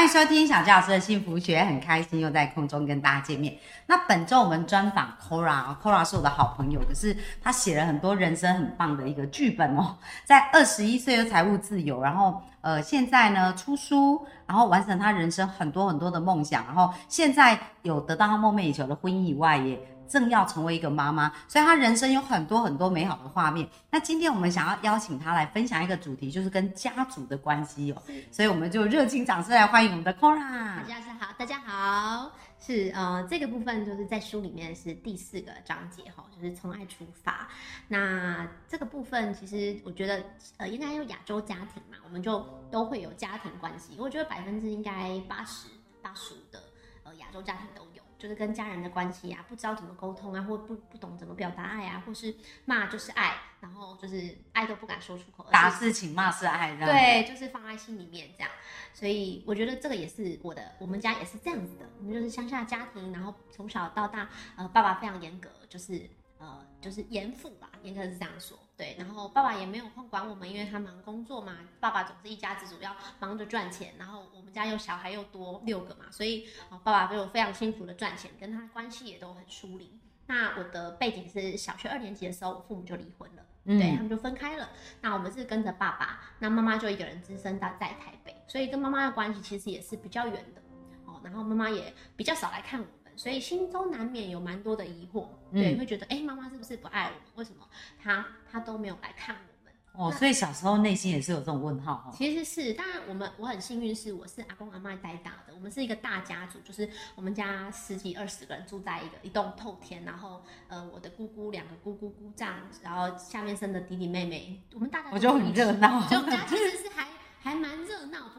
欢迎收听小纪老师的幸福学，很开心又在空中跟大家见面。那本周我们专访 Kora，Kora 是我的好朋友，可是他写了很多人生很棒的一个剧本哦。在二十一岁就财务自由，然后呃现在呢出书，然后完成他人生很多很多的梦想，然后现在有得到他梦寐以求的婚姻以外，也正要成为一个妈妈，所以她人生有很多很多美好的画面。那今天我们想要邀请她来分享一个主题，就是跟家族的关系哦。所以我们就热情掌声来欢迎我们的 Cora。大家好，大家好，是呃这个部分就是在书里面是第四个章节哈，就是从爱出发。那这个部分其实我觉得呃应该有亚洲家庭嘛，我们就都会有家庭关系。我觉得百分之应该八十八十五的呃亚洲家庭都有。就是跟家人的关系啊，不知道怎么沟通啊，或不不懂怎么表达爱啊，或是骂就是爱，然后就是爱都不敢说出口，打是情，骂是爱，对，就是放在心里面这样。所以我觉得这个也是我的，我们家也是这样子的，我们就是乡下家庭，然后从小到大，呃，爸爸非常严格，就是呃，就是严父吧，严格是这样说。对，然后爸爸也没有空管我们，因为他忙工作嘛。爸爸总是一家之主，要忙着赚钱。然后我们家又小孩又多六个嘛，所以爸爸就非常辛苦的赚钱，跟他关系也都很疏离。那我的背景是小学二年级的时候，我父母就离婚了，对他们就分开了。那我们是跟着爸爸，那妈妈就一个人只身到在台北，所以跟妈妈的关系其实也是比较远的哦。然后妈妈也比较少来看我。所以心中难免有蛮多的疑惑，对，会觉得哎，妈妈是不是不爱我们？为什么她她都没有来看我们？哦，所以小时候内心也是有这种问号哈。其实是，当然我们我很幸运是我是阿公阿妈带大的，我们是一个大家族，就是我们家十几二十个人住在一个一栋透天，然后呃我的姑姑两个姑姑姑丈，然后下面生的弟弟妹妹，我们大家我就很热闹，就我们家其实是还。还蛮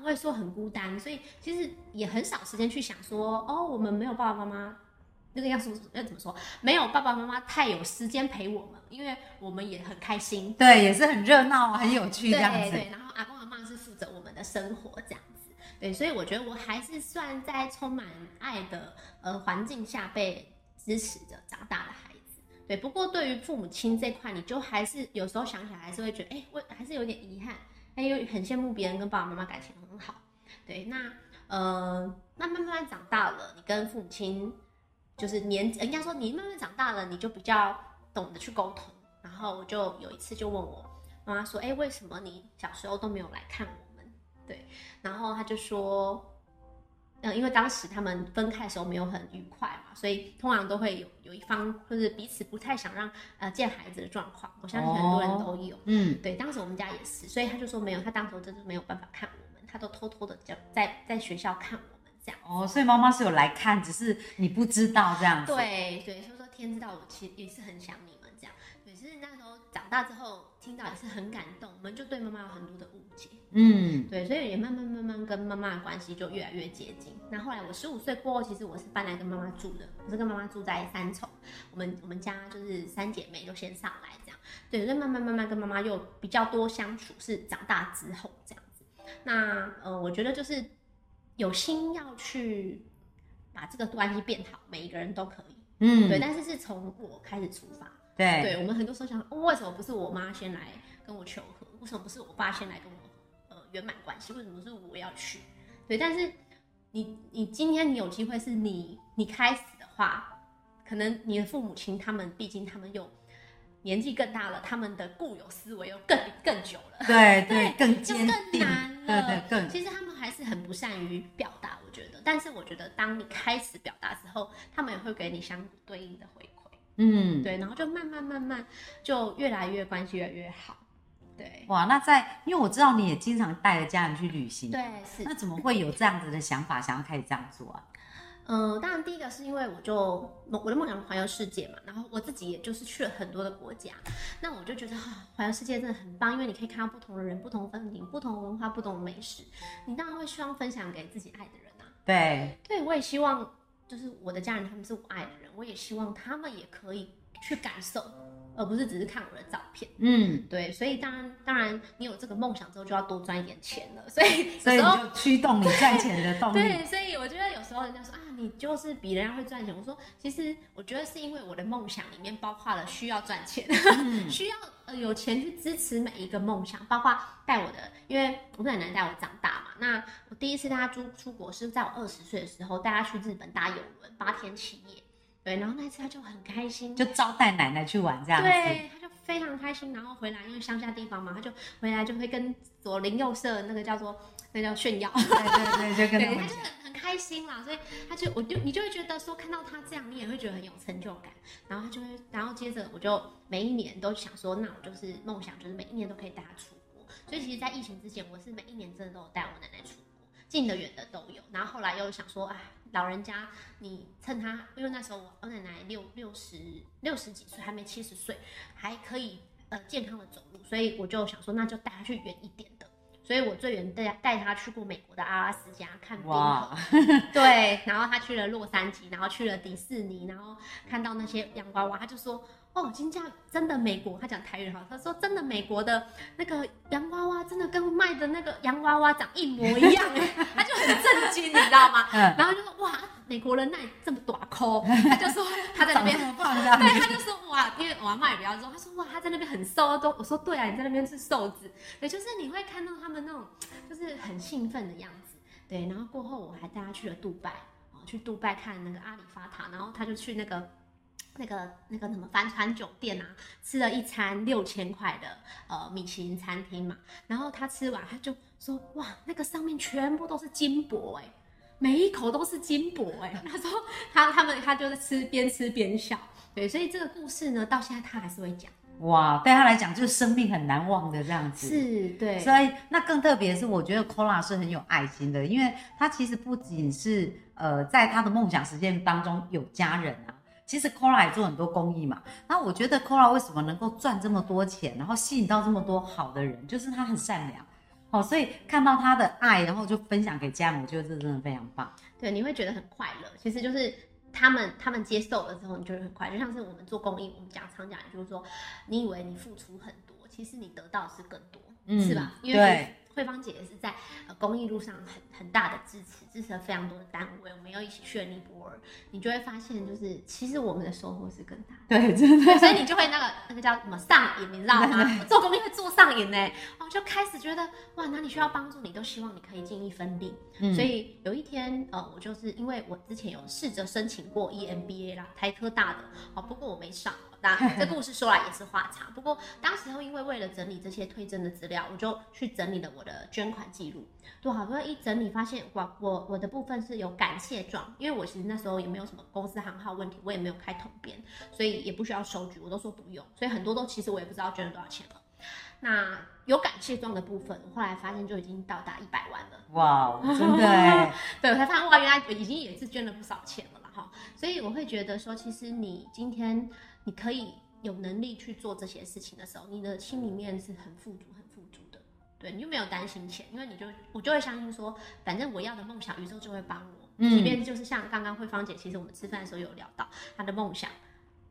会说很孤单，所以其实也很少时间去想说，哦，我们没有爸爸妈妈，那个要说要怎么说，没有爸爸妈妈太有时间陪我们，因为我们也很开心，对，也是很热闹，很有趣这样子。对，然后阿公阿妈是负责我们的生活这样子，对，所以我觉得我还是算在充满爱的呃环境下被支持着长大的孩子。对，不过对于父母亲这块，你就还是有时候想起来还是会觉得，哎，我还是有点遗憾。哎，又很羡慕别人跟爸爸妈妈感情很好，对，那呃，慢慢慢慢长大了，你跟父母亲就是年，人家说你慢慢长大了，你就比较懂得去沟通。然后我就有一次就问我妈妈说，哎，为什么你小时候都没有来看我们？对，然后他就说。嗯，因为当时他们分开的时候没有很愉快嘛，所以通常都会有有一方就是彼此不太想让呃见孩子的状况。我相信很多人都有，嗯，对，当时我们家也是，所以他就说没有，他当时真的没有办法看我们，他都偷偷的在在在学校看我们这样。哦，所以妈妈是有来看，只是你不知道这样子。对对，所以说天知道我其实也是很想你们这样。对，其实那时候长大之后听到也是很感动，我们就对妈妈有很多的误解。嗯，对，所以也慢慢慢慢跟妈妈的关系就越来越接近。那后来我十五岁过后，其实我是搬来跟妈妈住的，我是跟妈妈住在三重。我们我们家就是三姐妹就先上来这样，对，所以慢慢慢慢跟妈妈又比较多相处，是长大之后这样子。那呃，我觉得就是有心要去把这个关系变好，每一个人都可以，嗯，对，但是是从我开始出发，对，对我们很多时候想，为什么不是我妈先来跟我求和？为什么不是我爸先来跟我呃？圆满关系，为什么是我要去？对，但是你你今天你有机会是你你开始的话，可能你的父母亲他们毕竟他们又年纪更大了，他们的固有思维又更更久了，对 对，更就更难了，对对更。其实他们还是很不善于表达，我觉得。但是我觉得当你开始表达之后，他们也会给你相对应的回馈，嗯，对，然后就慢慢慢慢就越来越关系越来越好。对，哇，那在，因为我知道你也经常带着家人去旅行，对，是，那怎么会有这样子的想法，想要开始这样做啊？嗯，当然第一个是因为我就我的梦想是环游世界嘛，然后我自己也就是去了很多的国家，那我就觉得啊，环游世界真的很棒，因为你可以看到不同的人、不同风景、不同文化、不同的美食，你当然会希望分享给自己爱的人啊。对，对我也希望就是我的家人他们是我爱的人，我也希望他们也可以去感受。而不是只是看我的照片。嗯，对，所以当然当然你有这个梦想之后，就要多赚一点钱了。所以所以就驱动你赚钱的动力。对，所以我觉得有时候人家说啊，你就是比人家会赚钱。我说，其实我觉得是因为我的梦想里面包括了需要赚钱，需要呃有钱去支持每一个梦想，包括带我的，因为我奶奶带我长大嘛。那我第一次带她出出国是在我二十岁的时候，带她去日本搭游轮八天七夜。对，然后那次他就很开心，就招待奶奶去玩这样子。对，他就非常开心。然后回来，因为乡下地方嘛，他就回来就会跟左邻右舍那个叫做那叫炫耀。对对对，就跟，他们他就很很开心啦，所以他就我就你就会觉得说看到他这样，你也会觉得很有成就感，然后他就会，然后接着我就每一年都想说，那我就是梦想，就是每一年都可以带他出国。所以其实，在疫情之前，我是每一年真的都有带我奶奶出国，近的远的都有。然后后来又想说，哎，老人家你趁他，因为那时候我我奶奶六六十六十几岁，还没七十岁，还可以呃健康的走路，所以我就想说，那就带他去远一点的。所以我最远带带他去过美国的阿拉斯加看冰河，对，然后他去了洛杉矶，然后去了迪士尼，然后看到那些洋娃娃，他就说：“哦，金价真的美国，他讲台语哈，他说真的美国的那个洋娃娃真的跟卖的那个洋娃娃长一模一样哎，他就很震惊，你知道吗？嗯，然后就说哇，美国人那里这么短抠，他就说他在那边对，他就说哇，因为我阿妈也比较瘦，他说哇，他在那边很瘦都，我说对啊，你在那边是瘦子，对，就是你会看到他们那种就是很兴奋的样子，对，然后过后我还带他去了杜拜，哦，去杜拜看那个阿里发塔，然后他就去那个。那个那个什么帆船酒店啊，吃了一餐六千块的呃米其林餐厅嘛，然后他吃完他就说哇，那个上面全部都是金箔哎、每一口都是金箔哎、他说他他们他就是吃边吃边笑，对，所以这个故事呢，到现在他还是会讲，哇，对他来讲就是生命很难忘的这样子。是对，所以那更特别是，我觉得 Kola 是很有爱心的，因为他其实不仅是呃在他的梦想实现当中有家人啊，其实 Kora 也做很多公益嘛。那我觉得 Kora 为什么能够赚这么多钱，然后吸引到这么多好的人，就是他很善良。哦，所以看到他的爱，然后就分享给家人，我觉得这真的非常棒。对，你会觉得很快乐。其实就是他们他们接受了之后，你就会很快乐。就像是我们做公益，我们讲常讲，就是说，你以为你付出很多，其实你得到是更多，嗯是吧？因为对慧芳姐也是在呃公益路上很很大的支持，支持了非常多的单位，我们又一起去了尼泊尔，你就会发现，就是其实我们的收获是更大的。对，真的。对，所以你就会那个那个叫什么上瘾，你知道吗？做公益会做上瘾呢，哦，就开始觉得哇，哪里需要帮助，你都希望你可以尽一份力。嗯所以有一天，呃，我就是因为我之前有试着申请过 E EMBA 啦，台科大的，哦，不过我没上。那这 故事说来也是话长，不过当时候因为为了整理这些推甄的资料，我就去整理了我的捐款记录。对，好多一整理发现，哇，我我的部分是有感谢状，因为我其实那时候也没有什么公司行号问题，我也没有开统编，所以也不需要收据，我都说不用，所以很多都其实我也不知道捐了多少钱了。那有感谢状的部分，我后来发现就已经到达一百万了。哇，真的哎，对，我才发现哇，原来已经也是捐了不少钱了。所以我会觉得说，其实你今天你可以有能力去做这些事情的时候，你的心里面是很富足、很富足的。对，你就没有担心钱，因为你就我就会相信说，反正我要的梦想，宇宙就会帮我。嗯即便就是像刚刚慧芳姐，其实我们吃饭的时候有聊到她的梦想，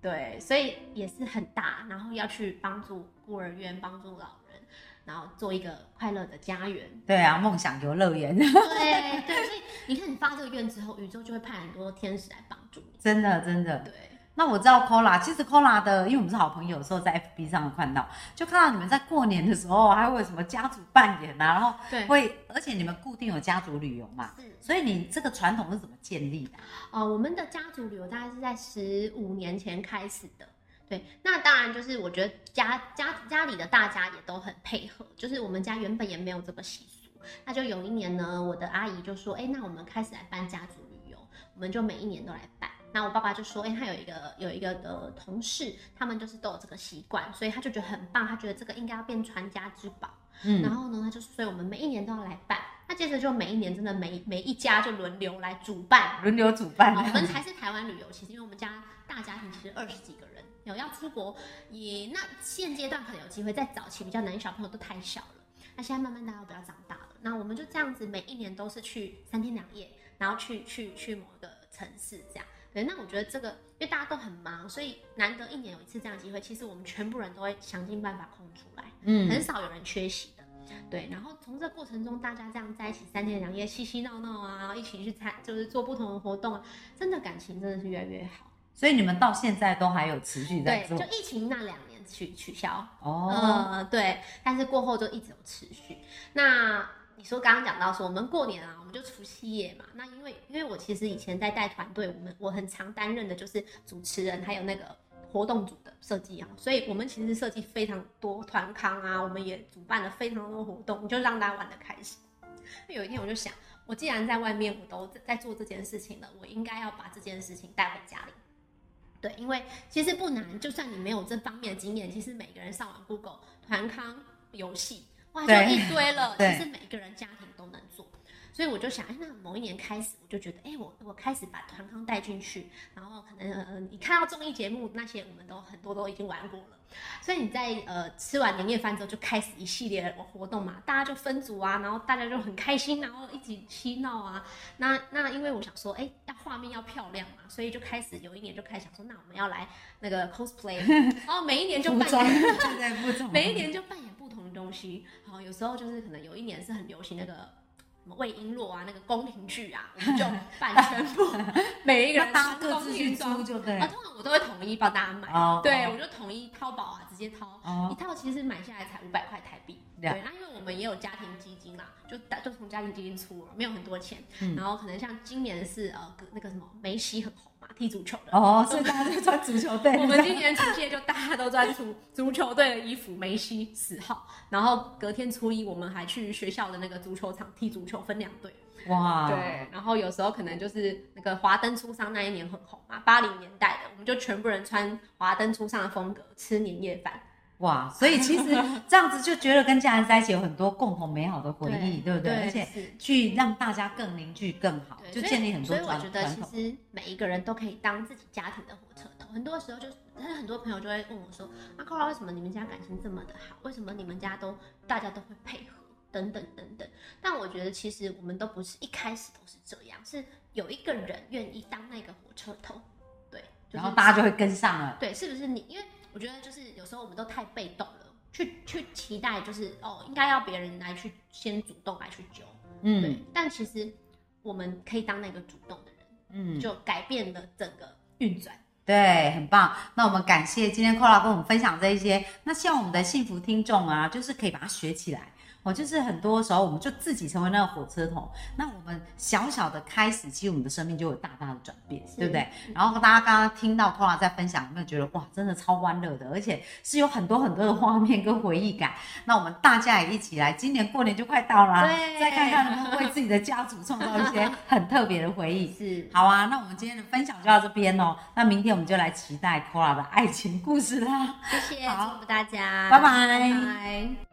对，所以也是很大，然后要去帮助孤儿院，帮助老人，然后做一个快乐的家园。对啊，梦想游乐园，对 对，所以你看，你发这个愿之后，宇宙就会派很多天使来帮助你。真的真的。对，那我知道 Cola，其实 Cola 的，因为我们是好朋友，有时候在 FB 上看到，就看到你们在过年的时候还会有什么家族扮演啊，然后对会，而且你们固定有家族旅游嘛，是所以你这个传统是怎么建立的？呃，我们的家族旅游大概是在十五年前开始的。对，那当然就是我觉得家家家里的大家也都很配合，就是我们家原本也没有这个习俗，那就有一年呢，我的阿姨就说，哎，那我们开始来办家族旅游，我们就每一年都来办。那我爸爸就说，哎，他有一个有一个的同事，他们就是都有这个习惯，所以他就觉得很棒，他觉得这个应该要变传家之宝。嗯然嗯，后呢，他就所以我们每一年都要来办。那接着就每一年真的每每一家就轮流来主办轮流主办哦，我们 才是台湾旅游，其实因为我们家大家庭其实二十几个人，有要出国也那现阶段可能有机会，在早期比较难，小朋友都太小了。那现在慢慢大家都比较长大了，那我们就这样子每一年都是去三天两夜，然后去去去某个城市这样。对，那我觉得这个，因为大家都很忙，所以难得一年有一次这样的机会，其实我们全部人都会想尽办法空出来，嗯很少有人缺席的。对，然后从这过程中，大家这样在一起三天两夜，嬉嬉闹闹啊，一起去参，就是做不同的活动啊，真的感情真的是越来越好。所以你们到现在都还有持续在对，做就疫情那两年取取消，哦，呃，对，但是过后就一直有持续。那你说刚刚讲到说，我们过年啊，我们就除夕夜嘛。那因为因为我其实以前在带团队，我们我很常担任的就是主持人，还有那个活动组的设计啊，所以我们其实设计非常多团康啊，我们也主办了非常多活动，就让大家玩的开心。那有一天我就想，我既然在外面我都在做这件事情了，我应该要把这件事情带回家里。对，因为其实不难，就算你没有这方面的经验，其实每个人上完 Google 团康游戏，哇，就一堆了。对其实每一个人家庭都能做，所以我就想，哎，那某一年开始，我就觉得，哎，我我开始把团康带进去，然后可能呃，你看到综艺节目那些，我们都很多都已经玩过了。所以你在呃吃完年夜饭之后，就开始一系列的活动嘛，大家就分组啊，然后大家就很开心，然后一起嬉闹啊。那那因为我想说，哎，要画面要漂亮嘛，所以就开始有一年就开始想说，那我们要来那个 cosplay，然后 每一年就扮演，每一年就扮演东西。好，有时候就是可能有一年是很流行那个。什么魏璎珞啊，那个宫廷剧啊，我们就办全部，每一个人那大家穿宫各自去租就对啊，通常我都会统一帮大家买。哦对，我就统一淘宝啊，直接掏。哦一套其实买下来才五百块台币。了对，那因为我们也有家庭基金啦，就打就从家庭基金出了，没有很多钱。嗯然后可能像今年是呃那个什么梅西很红嘛，踢足球的。哦，所以大家都穿足球队，我们今年除夕夜就大家都穿足足球队的衣服，梅西十号，然后隔天初一我们还去学校的那个足球场踢足球，分两队。哇，对，然后有时候可能就是那个华灯初上那一年很红嘛，八零年代的，我们就全部人穿华灯初上的风格吃年夜饭。哇，所以其实 这样子就觉得跟家人在一起有很多共同美好的回忆，对不对？而且去让大家更凝聚更好，就建立很多所以我觉得其。实每一个人都可以当自己家庭的火车头。很多时候就是，但是很多朋友就会问我说：“那 c o r a 为什么你们家感情这么的好？为什么你们家都大家都会配合？”等等等等。但我觉得其实我们都不是一开始都是这样，是有一个人愿意当那个火车头，对，就是然后大家就会跟上了。对，是不是你？因为我觉得就是有时候我们都太被动了，去去期待就是哦，应该要别人来去先主动来去救，嗯对。但其实我们可以当那个主动的人，嗯，就改变了整个运转。对，很棒。那我们感谢今天 Cola 跟我们分享这一些。那希望我们的幸福听众啊，就是可以把它学起来。哦，就是很多时候我们就自己成为那个火车头，那我们小小的开始，其实我们的生命就有大大的转变，对不对？然后大家刚刚听到 Cola 在分享，有没有觉得哇，真的超欢乐的，而且是有很多很多的画面跟回忆感。那我们大家也一起来，今年过年就快到啦，对再看看能不能为自己的家族创造一些 很特别的回忆。是，好啊，那我们今天的分享就到这边哦。那明天我们就来期待 Kora 的爱情故事啦。谢谢，好祝福大家，拜拜拜拜